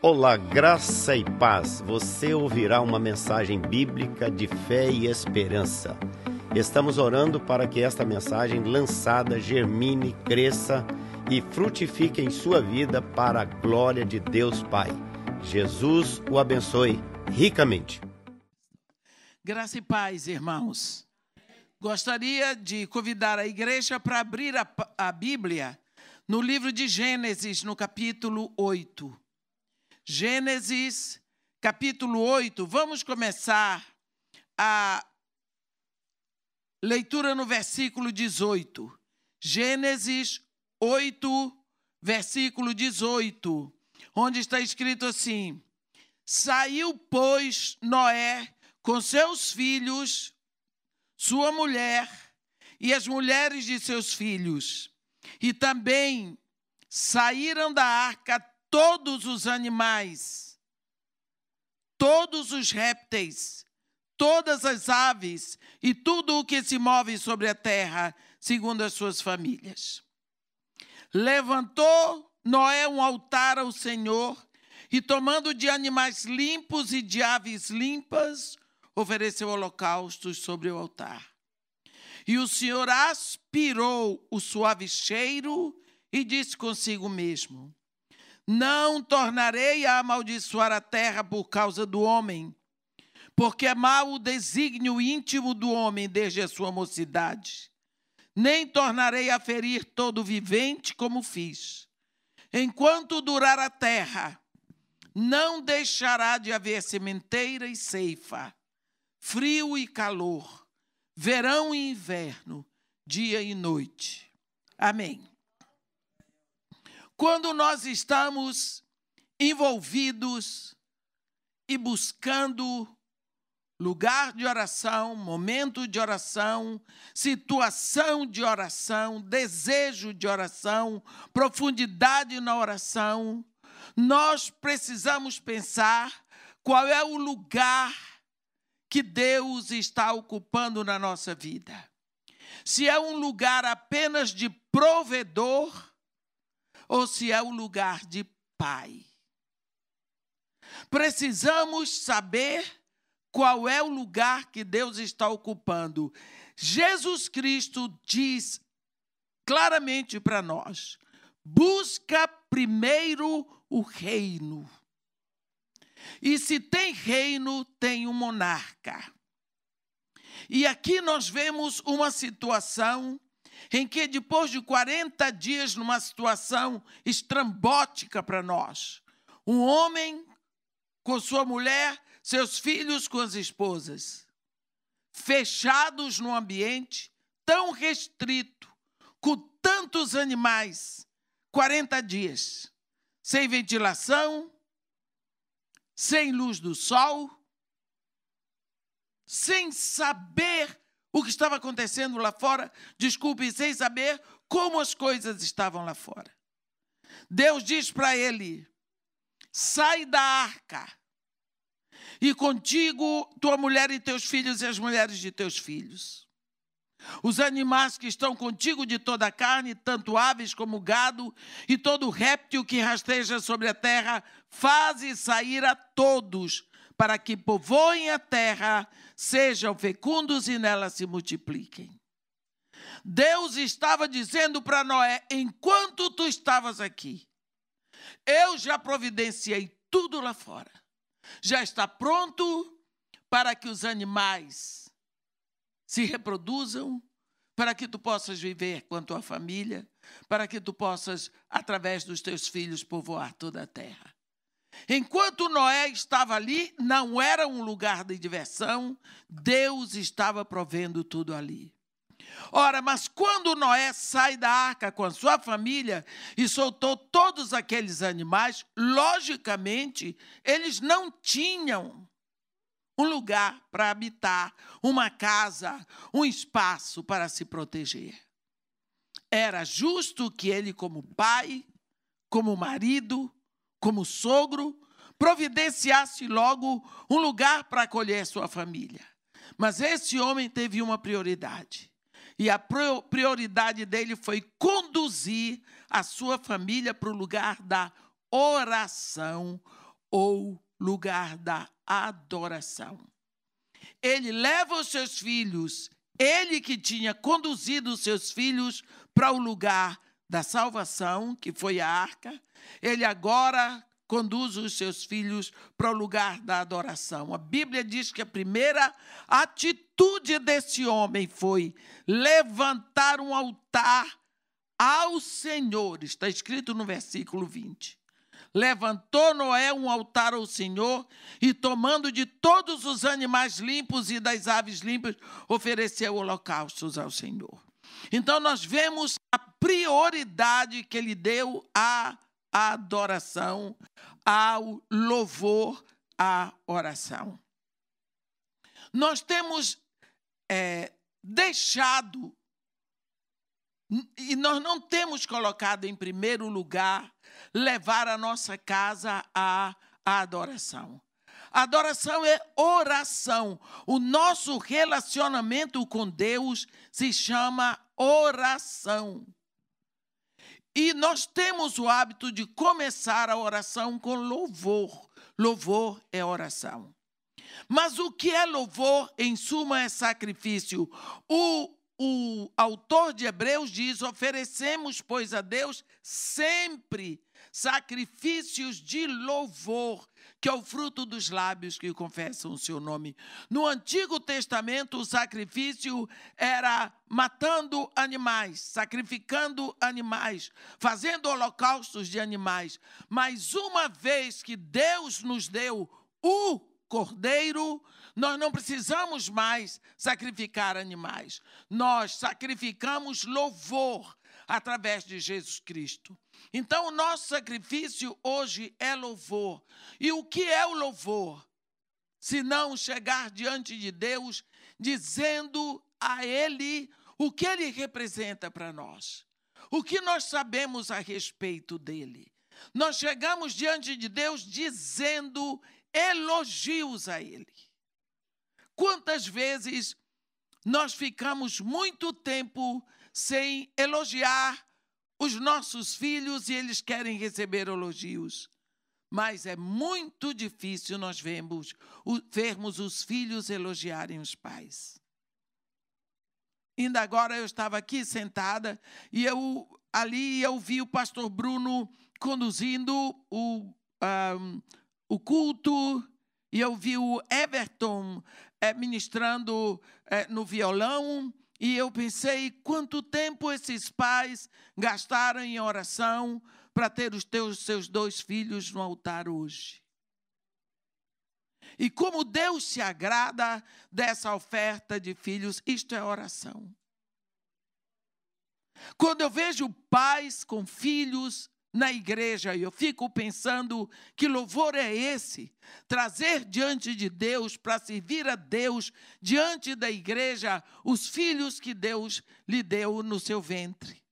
Olá, graça e paz. Você ouvirá uma mensagem bíblica de fé e esperança. Estamos orando para que esta mensagem lançada germine, cresça e frutifique em sua vida para a glória de Deus Pai. Jesus o abençoe ricamente. Graça e paz, irmãos. Gostaria de convidar a igreja para abrir a, a Bíblia no livro de Gênesis, no capítulo 8. Gênesis, capítulo 8. Vamos começar a leitura no versículo 18. Gênesis 8, versículo 18, onde está escrito assim: Saiu, pois, Noé com seus filhos, sua mulher e as mulheres de seus filhos, e também saíram da arca todos os animais, todos os répteis, todas as aves e tudo o que se move sobre a terra, segundo as suas famílias. Levantou Noé um altar ao Senhor e, tomando de animais limpos e de aves limpas, ofereceu holocaustos sobre o altar. E o Senhor aspirou o suave cheiro e disse consigo mesmo: não tornarei a amaldiçoar a terra por causa do homem, porque é mau o desígnio íntimo do homem desde a sua mocidade. Nem tornarei a ferir todo vivente como fiz. Enquanto durar a terra, não deixará de haver sementeira e ceifa, frio e calor, verão e inverno, dia e noite. Amém. Quando nós estamos envolvidos e buscando lugar de oração, momento de oração, situação de oração, desejo de oração, profundidade na oração, nós precisamos pensar qual é o lugar que Deus está ocupando na nossa vida. Se é um lugar apenas de provedor, ou se é o lugar de pai. Precisamos saber qual é o lugar que Deus está ocupando. Jesus Cristo diz claramente para nós: busca primeiro o reino. E se tem reino, tem um monarca. E aqui nós vemos uma situação em que depois de 40 dias, numa situação estrambótica para nós, um homem com sua mulher, seus filhos com as esposas, fechados num ambiente tão restrito, com tantos animais, 40 dias, sem ventilação, sem luz do sol, sem saber o que estava acontecendo lá fora, desculpe, sem saber como as coisas estavam lá fora. Deus diz para ele: sai da arca, e contigo tua mulher e teus filhos e as mulheres de teus filhos. Os animais que estão contigo de toda a carne, tanto aves como gado, e todo réptil que rasteja sobre a terra, faze sair a todos, para que povoem a terra, sejam fecundos e nela se multipliquem. Deus estava dizendo para Noé: enquanto tu estavas aqui, eu já providenciei tudo lá fora. Já está pronto para que os animais se reproduzam, para que tu possas viver com a tua família, para que tu possas, através dos teus filhos, povoar toda a terra. Enquanto Noé estava ali, não era um lugar de diversão, Deus estava provendo tudo ali. Ora, mas quando Noé sai da arca com a sua família e soltou todos aqueles animais, logicamente, eles não tinham um lugar para habitar, uma casa, um espaço para se proteger. Era justo que ele, como pai, como marido, como sogro, providenciasse logo um lugar para acolher sua família. Mas esse homem teve uma prioridade. E a prioridade dele foi conduzir a sua família para o lugar da oração, ou lugar da adoração. Ele leva os seus filhos, ele que tinha conduzido os seus filhos para o lugar da salvação, que foi a arca, ele agora conduz os seus filhos para o lugar da adoração. A Bíblia diz que a primeira atitude desse homem foi levantar um altar ao Senhor. Está escrito no versículo 20. Levantou Noé um altar ao Senhor e, tomando de todos os animais limpos e das aves limpas, ofereceu holocaustos ao Senhor. Então, nós vemos a prioridade que ele deu à adoração, ao louvor, à oração. Nós temos é, deixado e nós não temos colocado em primeiro lugar levar a nossa casa à, adoração. Adoração é oração. O nosso relacionamento com Deus se chama oração. E nós temos o hábito de começar a oração com louvor. Louvor é oração. Mas o que é louvor, em suma, é sacrifício. O, o autor de Hebreus diz: oferecemos, pois, a Deus sempre sacrifícios de louvor, que é o fruto dos lábios que confessam o seu nome. No Antigo Testamento, o sacrifício era matando animais, sacrificando animais, fazendo holocaustos de animais. Mas uma vez que Deus nos deu o cordeiro, nós não precisamos mais sacrificar animais. Nós sacrificamos louvor através de Jesus Cristo. Então, o nosso sacrifício hoje é louvor. E o que é o louvor? Se não chegar diante de Deus dizendo a Ele o que Ele representa para nós, o que nós sabemos a respeito dele. Nós chegamos diante de Deus dizendo elogios a Ele. Quantas vezes nós ficamos muito tempo sem elogiar os nossos filhos e eles querem receber elogios. Mas é muito difícil nós vermos, vermos os filhos elogiarem os pais. Ainda agora eu estava aqui sentada e eu ali eu vi o pastor Bruno conduzindo o, um, o culto e eu vi o Everton é, ministrando é, no violão e eu pensei quanto tempo esses pais gastaram em oração para ter os teus seus dois filhos no altar hoje. E como Deus se agrada dessa oferta de filhos, isto é oração. Quando eu vejo pais com filhos na igreja. Eu fico pensando que louvor é esse? Trazer diante de Deus, para servir a Deus, diante da igreja, os filhos que Deus lhe deu no seu ventre.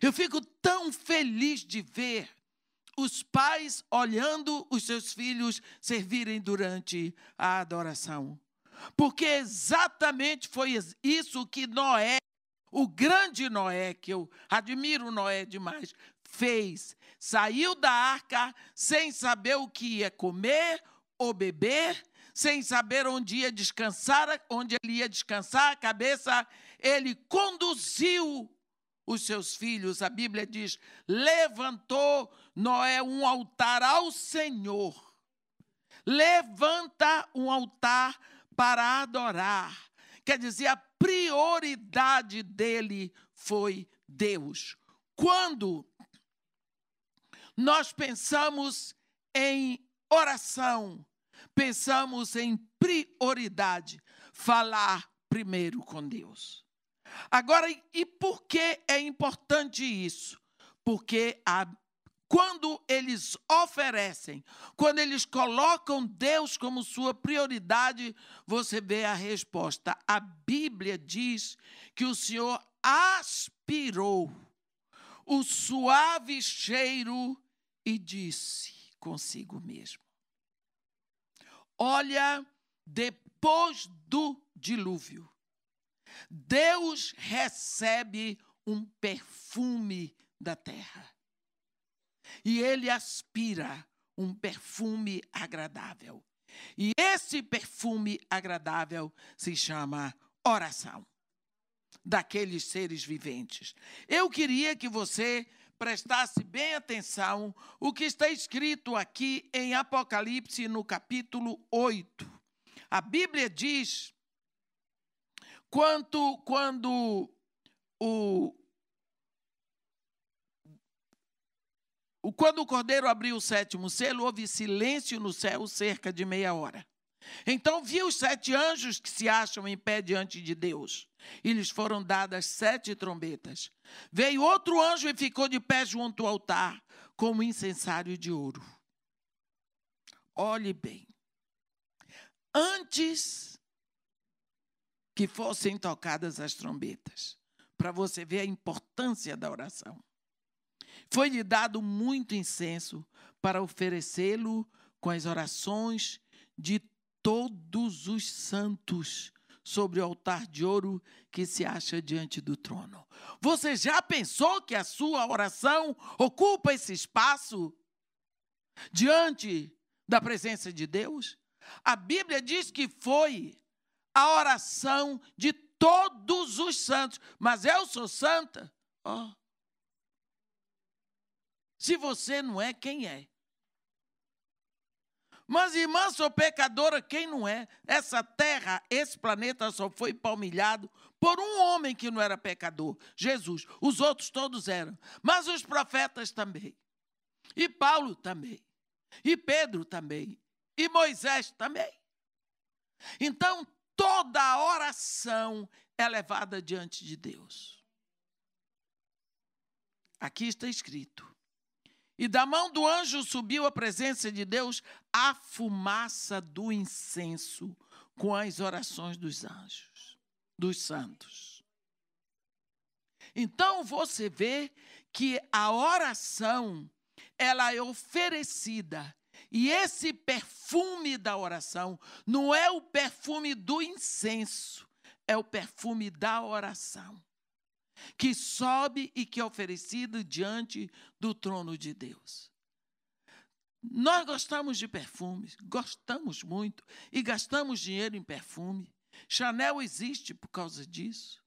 Eu fico tão feliz de ver os pais olhando os seus filhos servirem durante a adoração. Porque exatamente foi isso que Noé o grande Noé, que eu admiro Noé demais, fez. Saiu da arca sem saber o que ia comer ou beber, sem saber onde ia descansar, onde ele ia descansar a cabeça, ele conduziu os seus filhos. A Bíblia diz: levantou Noé um altar ao Senhor. Levanta um altar para adorar. Quer dizer, a prioridade dele foi Deus. Quando nós pensamos em oração, pensamos em prioridade, falar primeiro com Deus. Agora, e por que é importante isso? Porque a, quando eles oferecem, quando eles colocam Deus como sua prioridade, você vê a resposta. A Bíblia diz que o Senhor aspirou o suave cheiro e disse consigo mesmo: Olha, depois do dilúvio, Deus recebe um perfume da terra. E ele aspira um perfume agradável. E esse perfume agradável se chama oração daqueles seres viventes. Eu queria que você prestasse bem atenção o que está escrito aqui em Apocalipse no capítulo 8. A Bíblia diz quanto quando o quando o cordeiro abriu o sétimo selo, houve silêncio no céu cerca de meia hora. Então viu os sete anjos que se acham em pé diante de Deus, e lhes foram dadas sete trombetas. Veio outro anjo e ficou de pé junto ao altar, como incensário de ouro. Olhe bem. Antes que fossem tocadas as trombetas, para você ver a importância da oração. Foi-lhe dado muito incenso para oferecê-lo com as orações de todos os santos sobre o altar de ouro que se acha diante do trono. Você já pensou que a sua oração ocupa esse espaço diante da presença de Deus? A Bíblia diz que foi a oração de todos os santos, mas eu sou santa. Oh. Se você não é, quem é? Mas, irmã, sou pecadora, quem não é? Essa terra, esse planeta só foi palmilhado por um homem que não era pecador, Jesus. Os outros todos eram. Mas os profetas também. E Paulo também. E Pedro também. E Moisés também. Então, toda oração é levada diante de Deus. Aqui está escrito: e da mão do anjo subiu à presença de Deus a fumaça do incenso com as orações dos anjos, dos santos. Então você vê que a oração ela é oferecida e esse perfume da oração não é o perfume do incenso, é o perfume da oração que sobe e que é oferecido diante do trono de Deus. Nós gostamos de perfumes, gostamos muito e gastamos dinheiro em perfume. Chanel existe por causa disso.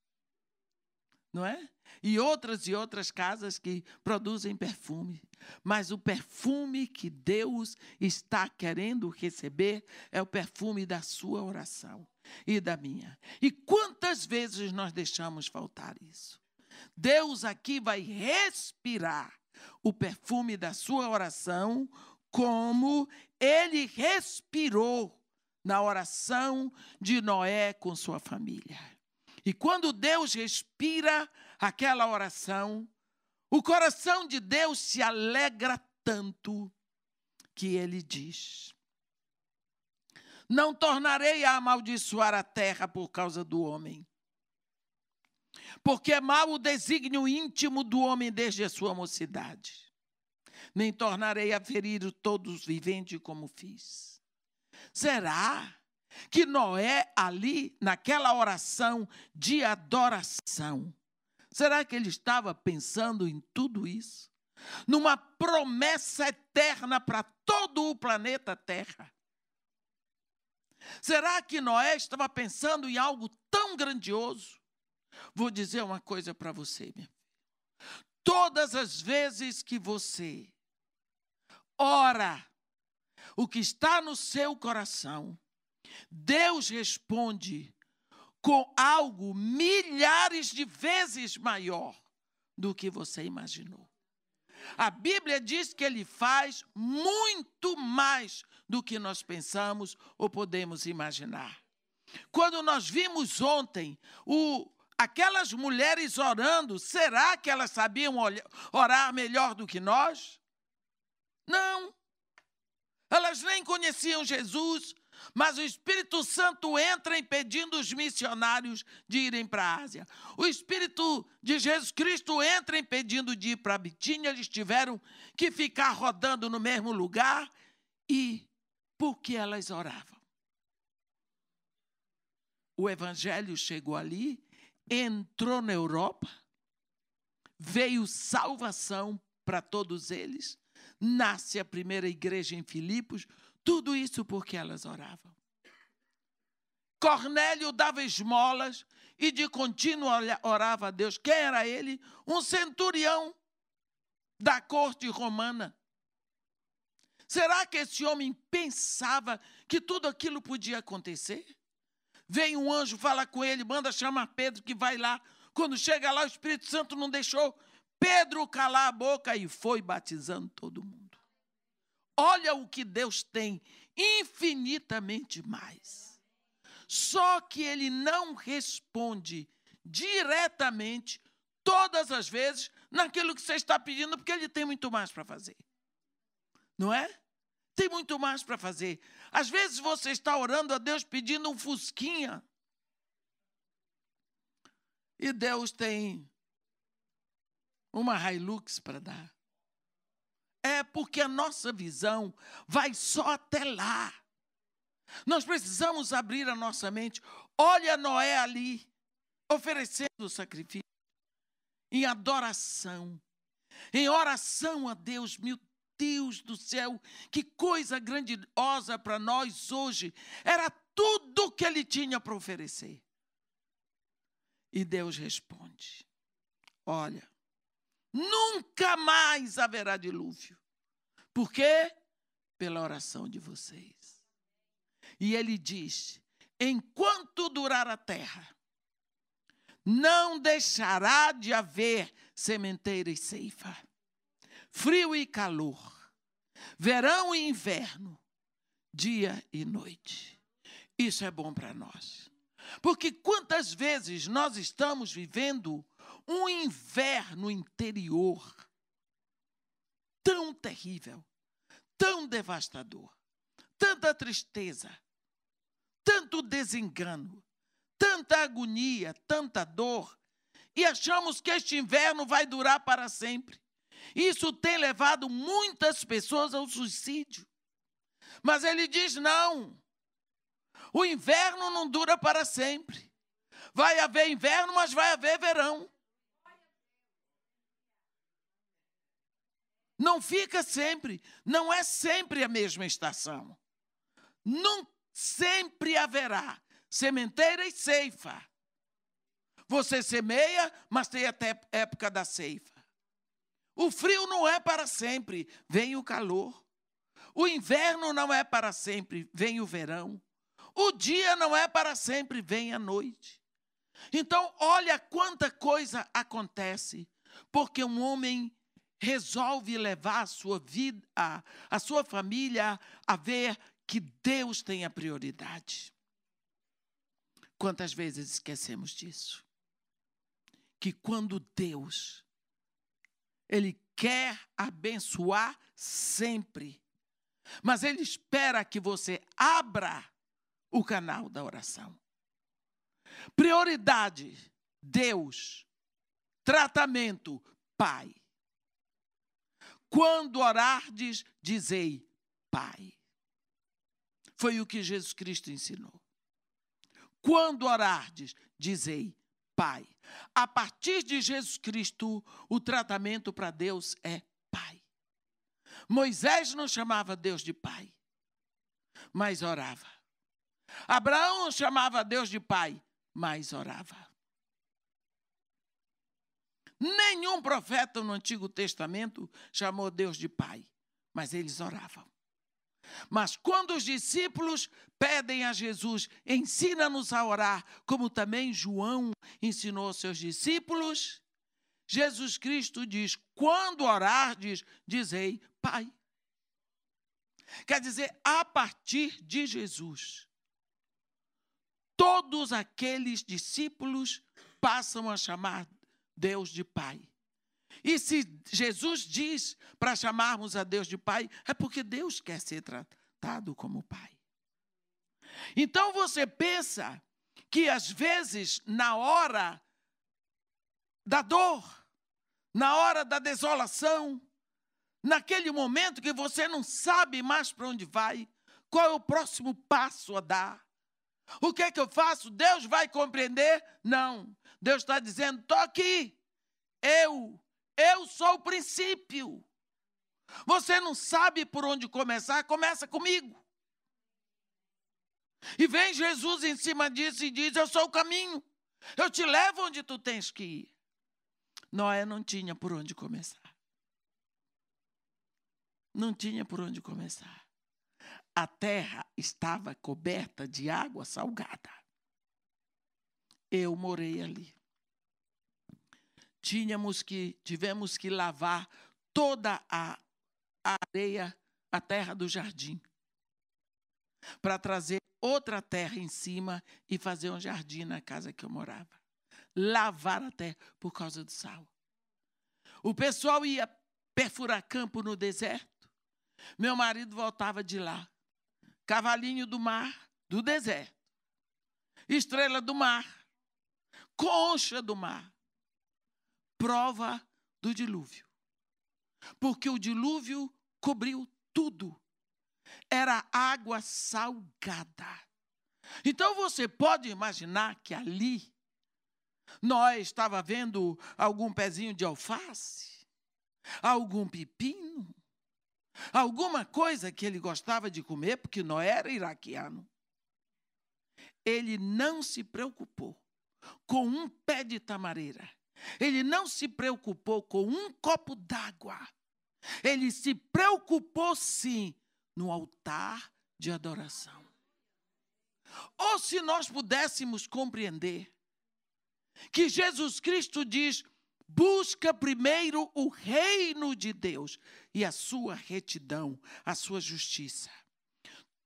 Não é? E outras e outras casas que produzem perfume. Mas o perfume que Deus está querendo receber é o perfume da sua oração e da minha. E quantas vezes nós deixamos faltar isso? Deus aqui vai respirar o perfume da sua oração, como ele respirou na oração de Noé com sua família. E quando Deus respira aquela oração, o coração de Deus se alegra tanto que ele diz: Não tornarei a amaldiçoar a terra por causa do homem, porque é mau o desígnio íntimo do homem desde a sua mocidade. Nem tornarei a ferir todos os viventes como fiz. Será que Noé, ali, naquela oração de adoração, será que ele estava pensando em tudo isso? Numa promessa eterna para todo o planeta Terra. Será que Noé estava pensando em algo tão grandioso? Vou dizer uma coisa para você, minha Todas as vezes que você ora o que está no seu coração, Deus responde com algo milhares de vezes maior do que você imaginou. A Bíblia diz que ele faz muito mais do que nós pensamos ou podemos imaginar. Quando nós vimos ontem o aquelas mulheres orando, será que elas sabiam orar melhor do que nós? Não. Elas nem conheciam Jesus, mas o Espírito Santo entra impedindo os missionários de irem para a Ásia. O Espírito de Jesus Cristo entra impedindo de ir para a Bitínia. Eles tiveram que ficar rodando no mesmo lugar. E por que elas oravam? O Evangelho chegou ali entrou na Europa, veio salvação para todos eles, nasce a primeira igreja em Filipos, tudo isso porque elas oravam. Cornélio dava esmolas e de contínuo orava a Deus. Quem era ele? Um centurião da corte romana. Será que esse homem pensava que tudo aquilo podia acontecer? Vem um anjo, fala com ele, manda chamar Pedro que vai lá. Quando chega lá, o Espírito Santo não deixou Pedro calar a boca e foi batizando todo mundo. Olha o que Deus tem infinitamente mais. Só que ele não responde diretamente, todas as vezes, naquilo que você está pedindo, porque ele tem muito mais para fazer. Não é? Tem muito mais para fazer. Às vezes você está orando a Deus pedindo um fusquinha. E Deus tem uma Hilux para dar. É porque a nossa visão vai só até lá. Nós precisamos abrir a nossa mente. Olha Noé ali, oferecendo o sacrifício, em adoração, em oração a Deus. Meu Deus do céu, que coisa grandiosa para nós hoje. Era tudo que ele tinha para oferecer. E Deus responde: Olha, nunca mais haverá dilúvio. Por quê? Pela oração de vocês. E ele diz: enquanto durar a terra, não deixará de haver sementeira e ceifa frio e calor, verão e inverno, dia e noite. Isso é bom para nós. Porque quantas vezes nós estamos vivendo um inverno interior tão terrível, tão devastador, tanta tristeza, tanto desengano, tanta agonia, tanta dor, e achamos que este inverno vai durar para sempre. Isso tem levado muitas pessoas ao suicídio. Mas ele diz: não. O inverno não dura para sempre. Vai haver inverno, mas vai haver verão. Não fica sempre, não é sempre a mesma estação. Não sempre haverá sementeira e ceifa. Você semeia, mas tem até época da ceifa. O frio não é para sempre, vem o calor. O inverno não é para sempre, vem o verão. O dia não é para sempre, vem a noite. Então, olha quanta coisa acontece, porque um homem resolve levar a sua vida, a, a sua família a ver que Deus tem a prioridade. Quantas vezes esquecemos disso? Que quando Deus ele quer abençoar sempre. Mas ele espera que você abra o canal da oração. Prioridade: Deus. Tratamento: Pai. Quando orardes, dizei Pai. Foi o que Jesus Cristo ensinou. Quando orardes, dizei Pai. A partir de Jesus Cristo, o tratamento para Deus é Pai. Moisés não chamava Deus de Pai, mas orava. Abraão chamava Deus de Pai, mas orava. Nenhum profeta no Antigo Testamento chamou Deus de Pai, mas eles oravam. Mas quando os discípulos pedem a Jesus, ensina-nos a orar, como também João ensinou seus discípulos, Jesus Cristo diz: quando orardes, dizei Pai. Quer dizer, a partir de Jesus, todos aqueles discípulos passam a chamar Deus de Pai. E se Jesus diz para chamarmos a Deus de Pai, é porque Deus quer ser tratado como Pai. Então você pensa que às vezes, na hora da dor, na hora da desolação, naquele momento que você não sabe mais para onde vai, qual é o próximo passo a dar? O que é que eu faço? Deus vai compreender? Não. Deus está dizendo: aqui. Eu eu sou o princípio. Você não sabe por onde começar? Começa comigo. E vem Jesus em cima disso e diz: Eu sou o caminho. Eu te levo onde tu tens que ir. Noé não tinha por onde começar. Não tinha por onde começar. A terra estava coberta de água salgada. Eu morei ali. Tínhamos que, tivemos que lavar toda a areia, a terra do jardim, para trazer outra terra em cima e fazer um jardim na casa que eu morava. Lavar a terra por causa do sal. O pessoal ia perfurar campo no deserto. Meu marido voltava de lá. Cavalinho do mar, do deserto. Estrela do mar. Concha do mar. Prova do dilúvio. Porque o dilúvio cobriu tudo era água salgada. Então você pode imaginar que ali Noé estava vendo algum pezinho de alface, algum pepino, alguma coisa que ele gostava de comer, porque Noé era iraquiano. Ele não se preocupou com um pé de tamareira. Ele não se preocupou com um copo d'água. Ele se preocupou sim no altar de adoração. Ou se nós pudéssemos compreender que Jesus Cristo diz: busca primeiro o reino de Deus e a sua retidão, a sua justiça.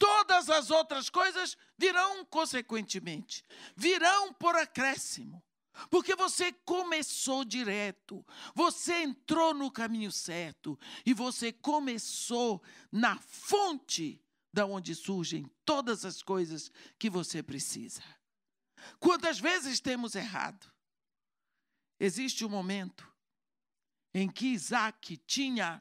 Todas as outras coisas virão consequentemente, virão por acréscimo. Porque você começou direto, você entrou no caminho certo e você começou na fonte da onde surgem todas as coisas que você precisa. Quantas vezes temos errado? Existe um momento em que Isaac tinha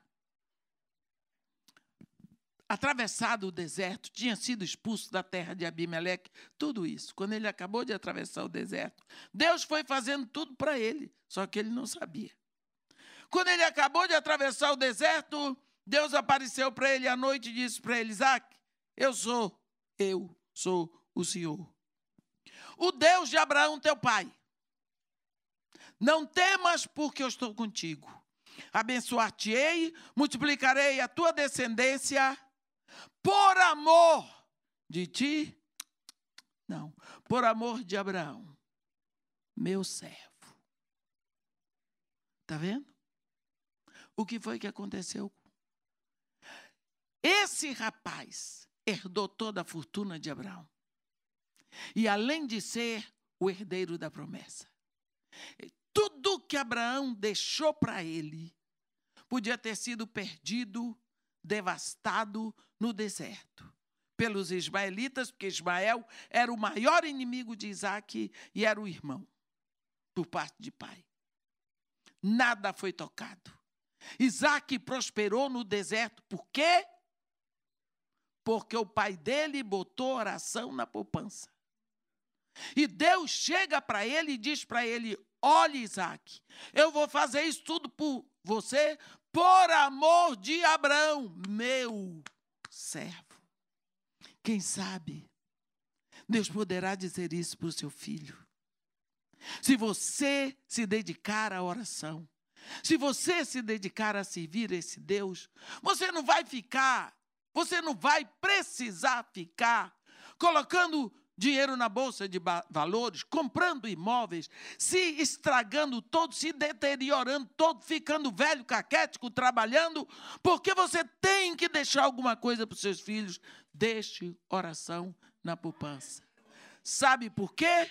atravessado o deserto, tinha sido expulso da terra de Abimeleque, tudo isso. Quando ele acabou de atravessar o deserto, Deus foi fazendo tudo para ele, só que ele não sabia. Quando ele acabou de atravessar o deserto, Deus apareceu para ele à noite e disse para ele: Isaac, eu sou, eu sou o Senhor. O Deus de Abraão, teu pai. Não temas, porque eu estou contigo. Abençoar-te-ei, multiplicarei a tua descendência por amor de ti? Não, por amor de Abraão, meu servo. Está vendo? O que foi que aconteceu? Esse rapaz herdou toda a fortuna de Abraão. E além de ser o herdeiro da promessa, tudo que Abraão deixou para ele podia ter sido perdido devastado no deserto pelos ismaelitas, porque Ismael era o maior inimigo de Isaac e era o irmão, por parte de pai. Nada foi tocado. Isaac prosperou no deserto, por quê? Porque o pai dele botou oração na poupança. E Deus chega para ele e diz para ele: Olha, Isaac, eu vou fazer isso tudo por você, por amor de Abraão, meu servo. Quem sabe, Deus poderá dizer isso para o seu filho. Se você se dedicar à oração, se você se dedicar a servir esse Deus, você não vai ficar, você não vai precisar ficar colocando dinheiro na bolsa de valores, comprando imóveis, se estragando todo, se deteriorando todo, ficando velho, caquético, trabalhando, porque você tem que deixar alguma coisa para os seus filhos. Deixe oração na poupança. Sabe por quê?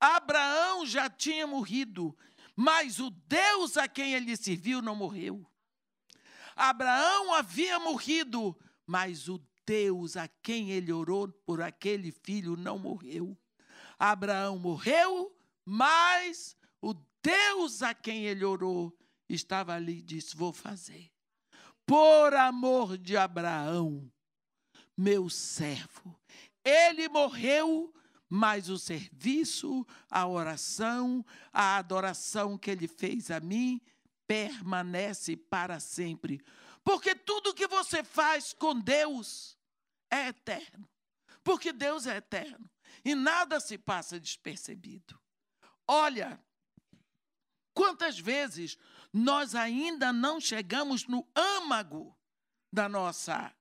Abraão já tinha morrido, mas o Deus a quem ele serviu não morreu. Abraão havia morrido, mas o Deus a quem ele orou por aquele filho não morreu. Abraão morreu, mas o Deus a quem ele orou estava ali e disse: Vou fazer. Por amor de Abraão, meu servo. Ele morreu, mas o serviço, a oração, a adoração que ele fez a mim permanece para sempre Porque tudo que você faz com Deus é eterno. Porque Deus é eterno. E nada se passa despercebido. Olha, quantas vezes nós ainda não chegamos no âmago da nossa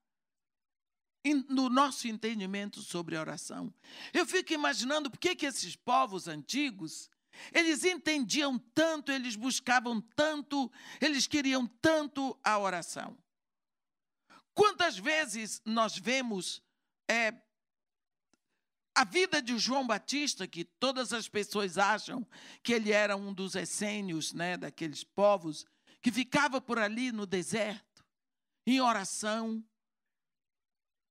no nosso entendimento sobre oração. Eu fico imaginando por que, que esses povos antigos, eles entendiam tanto, eles buscavam tanto, eles queriam tanto a oração. Quantas vezes nós vemos é, a vida de João Batista, que todas as pessoas acham que ele era um dos essênios né, daqueles povos, que ficava por ali no deserto, em oração,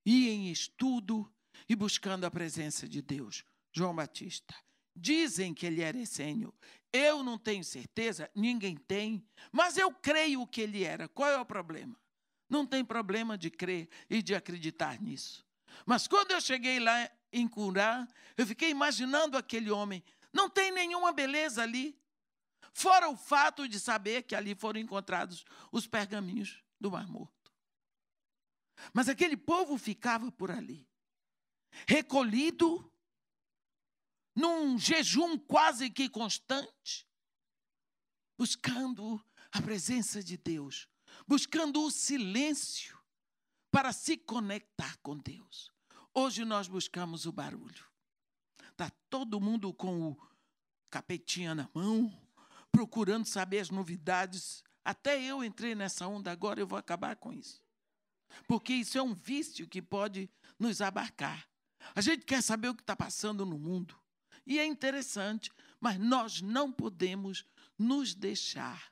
e em estudo e buscando a presença de Deus. João Batista. Dizem que ele era essênio. Eu não tenho certeza, ninguém tem, mas eu creio que ele era. Qual é o problema? Não tem problema de crer e de acreditar nisso. Mas quando eu cheguei lá em Curá, eu fiquei imaginando aquele homem. Não tem nenhuma beleza ali. Fora o fato de saber que ali foram encontrados os pergaminhos do Mar Morto. Mas aquele povo ficava por ali, recolhido, num jejum quase que constante, buscando a presença de Deus, buscando o silêncio para se conectar com Deus. Hoje nós buscamos o barulho. Está todo mundo com o capetinha na mão, procurando saber as novidades. Até eu entrei nessa onda agora, eu vou acabar com isso. Porque isso é um vício que pode nos abarcar. A gente quer saber o que está passando no mundo. E é interessante, mas nós não podemos nos deixar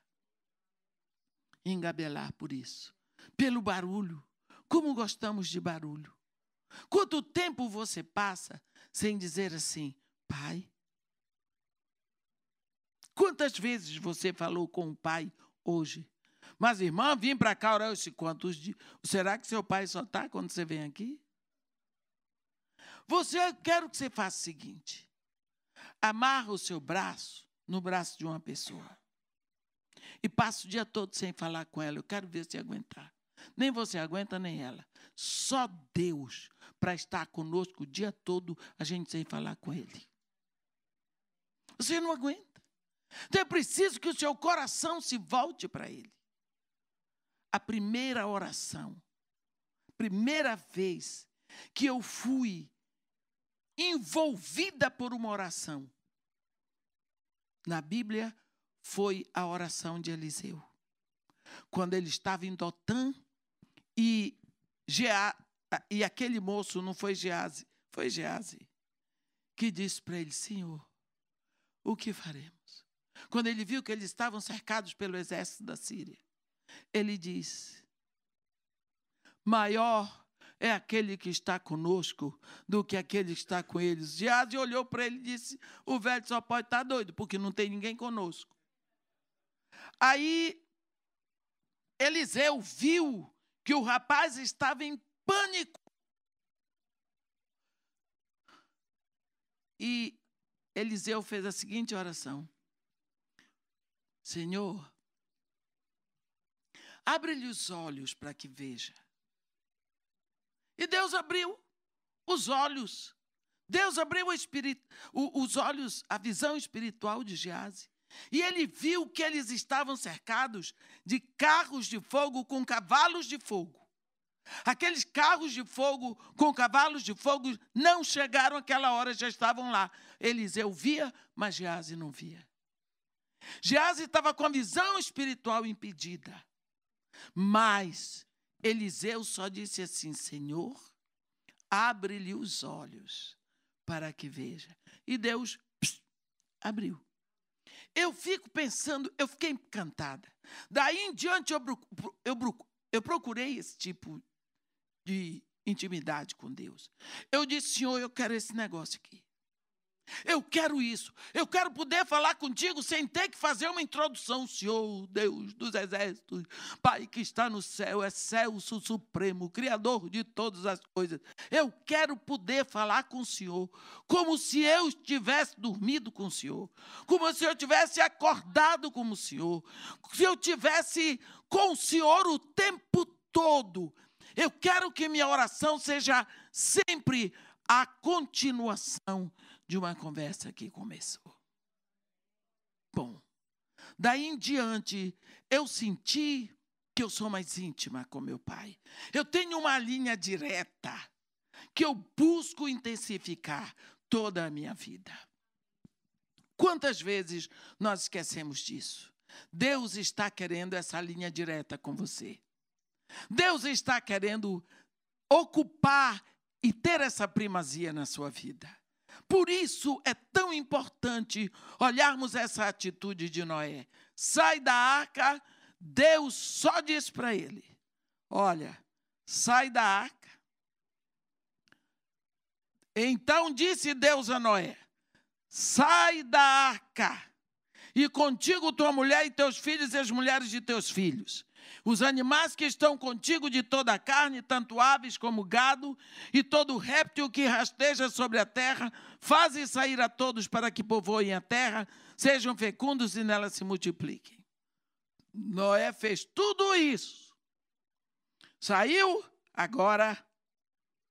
engabelar por isso. Pelo barulho. Como gostamos de barulho. Quanto tempo você passa sem dizer assim, pai? Quantas vezes você falou com o pai hoje? Mas, irmã, vim para cá orar esse quantos dias. Será que seu pai só está quando você vem aqui? Você, eu quero que você faça o seguinte: amarra o seu braço no braço de uma pessoa. E passa o dia todo sem falar com ela. Eu quero ver se aguentar. Nem você aguenta, nem ela. Só Deus para estar conosco o dia todo, a gente sem falar com Ele. Você não aguenta. Então é preciso que o seu coração se volte para Ele a primeira oração, primeira vez que eu fui envolvida por uma oração na Bíblia foi a oração de Eliseu. Quando ele estava em Dotã e, Gea, e aquele moço, não foi Gease, foi Gease, que disse para ele: Senhor, o que faremos? Quando ele viu que eles estavam cercados pelo exército da Síria ele diz: maior é aquele que está conosco do que aquele que está com eles. Geazi olhou para ele e disse: O velho só pode estar doido, porque não tem ninguém conosco. Aí Eliseu viu que o rapaz estava em pânico. E Eliseu fez a seguinte oração: Senhor, Abre-lhe os olhos para que veja. E Deus abriu os olhos. Deus abriu o, os olhos, a visão espiritual de Gease. E ele viu que eles estavam cercados de carros de fogo com cavalos de fogo. Aqueles carros de fogo com cavalos de fogo não chegaram àquela hora, já estavam lá. Eliseu via, mas Gease não via. Gease estava com a visão espiritual impedida. Mas Eliseu só disse assim: Senhor, abre-lhe os olhos para que veja. E Deus pss, abriu. Eu fico pensando, eu fiquei encantada. Daí em diante eu, eu, procurei esse tipo de intimidade com Deus. Eu disse, Senhor, eu quero esse negócio aqui. Eu quero isso. Eu quero poder falar contigo sem ter que fazer uma introdução. Senhor, Deus dos exércitos, Pai que está no céu, é Celso Supremo, Criador de todas as coisas. Eu quero poder falar com o Senhor como se eu tivesse dormido com o Senhor, como se eu tivesse acordado com o Senhor, se eu tivesse com o Senhor o tempo todo. Eu quero que minha oração seja sempre a continuação de uma conversa que começou. Bom, daí em diante, eu senti que eu sou mais íntima com meu pai. Eu tenho uma linha direta que eu busco intensificar toda a minha vida. Quantas vezes nós esquecemos disso? Deus está querendo essa linha direta com você. Deus está querendo ocupar e ter essa primazia na sua vida. Por isso é tão importante olharmos essa atitude de Noé. Sai da arca, Deus só diz para ele: Olha, sai da arca. Então disse Deus a Noé: Sai da arca, e contigo tua mulher e teus filhos e as mulheres de teus filhos os animais que estão contigo de toda a carne, tanto aves como gado, e todo réptil que rasteja sobre a terra, faze sair a todos para que povoem a terra, sejam fecundos e nela se multipliquem. Noé fez tudo isso. Saiu, agora,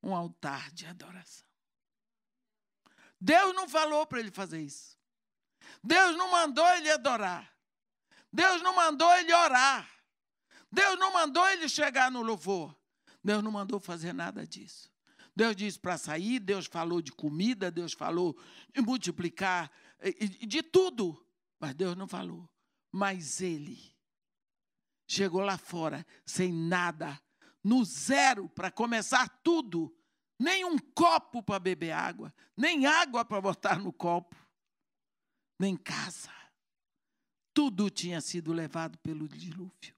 um altar de adoração. Deus não falou para ele fazer isso. Deus não mandou ele adorar. Deus não mandou ele orar. Deus não mandou ele chegar no louvor. Deus não mandou fazer nada disso. Deus disse para sair, Deus falou de comida, Deus falou de multiplicar, de tudo. Mas Deus não falou. Mas ele chegou lá fora sem nada, no zero, para começar tudo. Nem um copo para beber água, nem água para botar no copo, nem casa. Tudo tinha sido levado pelo dilúvio.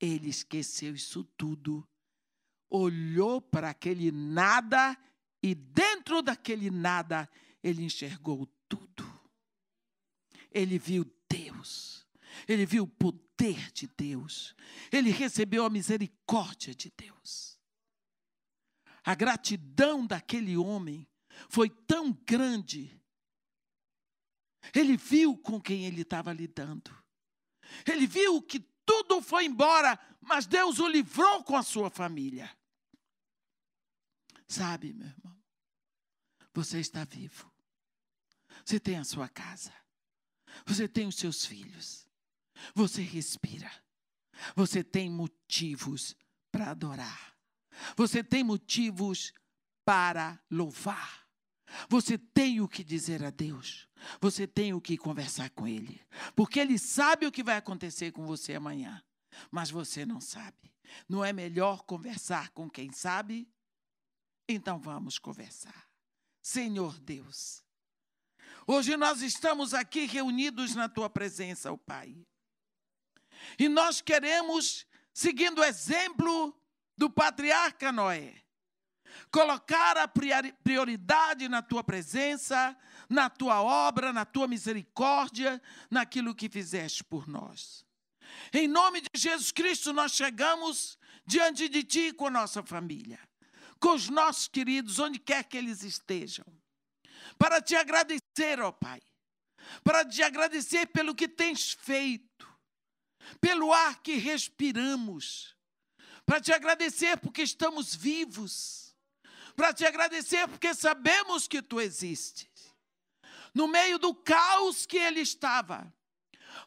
Ele esqueceu isso tudo, olhou para aquele nada e dentro daquele nada ele enxergou tudo. Ele viu Deus, ele viu o poder de Deus, ele recebeu a misericórdia de Deus. A gratidão daquele homem foi tão grande. Ele viu com quem ele estava lidando. Ele viu que tudo foi embora, mas Deus o livrou com a sua família. Sabe, meu irmão, você está vivo. Você tem a sua casa. Você tem os seus filhos. Você respira. Você tem motivos para adorar. Você tem motivos para louvar. Você tem o que dizer a Deus. Você tem o que conversar com Ele. Porque Ele sabe o que vai acontecer com você amanhã. Mas você não sabe. Não é melhor conversar com quem sabe? Então vamos conversar. Senhor Deus, hoje nós estamos aqui reunidos na tua presença, ó Pai. E nós queremos, seguindo o exemplo do patriarca Noé, colocar a prioridade na tua presença, na tua obra, na tua misericórdia, naquilo que fizeste por nós. Em nome de Jesus Cristo, nós chegamos diante de ti com a nossa família, com os nossos queridos, onde quer que eles estejam, para te agradecer, ó Pai, para te agradecer pelo que tens feito, pelo ar que respiramos, para te agradecer porque estamos vivos para te agradecer, porque sabemos que tu existes. No meio do caos que ele estava,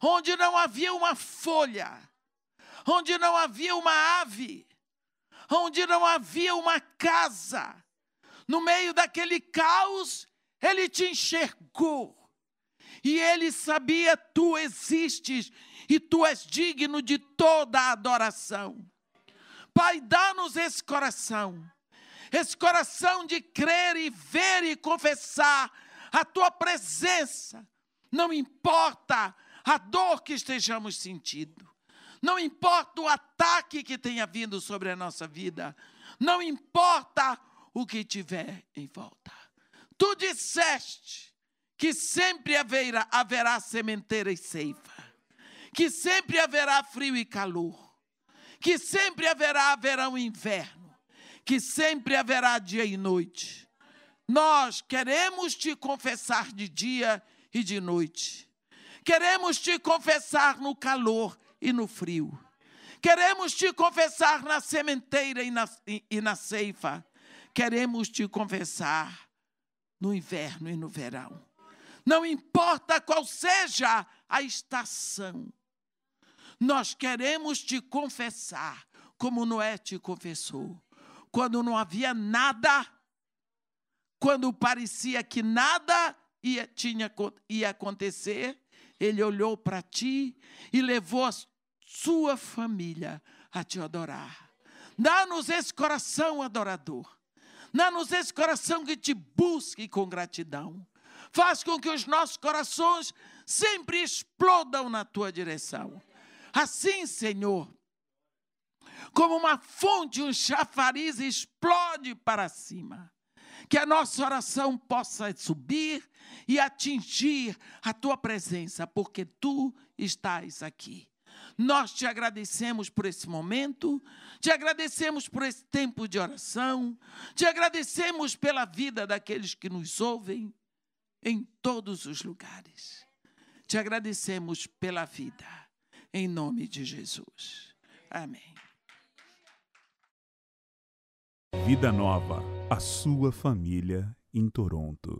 onde não havia uma folha, onde não havia uma ave, onde não havia uma casa, no meio daquele caos, ele te enxergou. E ele sabia: tu existes e tu és digno de toda a adoração. Pai, dá-nos esse coração esse coração de crer e ver e confessar a tua presença. Não importa a dor que estejamos sentindo, não importa o ataque que tenha vindo sobre a nossa vida, não importa o que tiver em volta. Tu disseste que sempre haverá, haverá sementeira e ceifa, que sempre haverá frio e calor, que sempre haverá verão e inverno, que sempre haverá dia e noite. Nós queremos te confessar de dia e de noite. Queremos te confessar no calor e no frio. Queremos te confessar na sementeira e na, e, e na ceifa. Queremos te confessar no inverno e no verão. Não importa qual seja a estação, nós queremos te confessar, como Noé te confessou. Quando não havia nada, quando parecia que nada ia, tinha, ia acontecer, ele olhou para ti e levou a sua família a te adorar. Dá-nos esse coração adorador. Dá-nos esse coração que te busque com gratidão. Faz com que os nossos corações sempre explodam na tua direção. Assim, Senhor, como uma fonte, um chafariz explode para cima. Que a nossa oração possa subir e atingir a tua presença, porque tu estás aqui. Nós te agradecemos por esse momento, te agradecemos por esse tempo de oração, te agradecemos pela vida daqueles que nos ouvem em todos os lugares. Te agradecemos pela vida, em nome de Jesus. Amém. Vida Nova, a sua família em Toronto.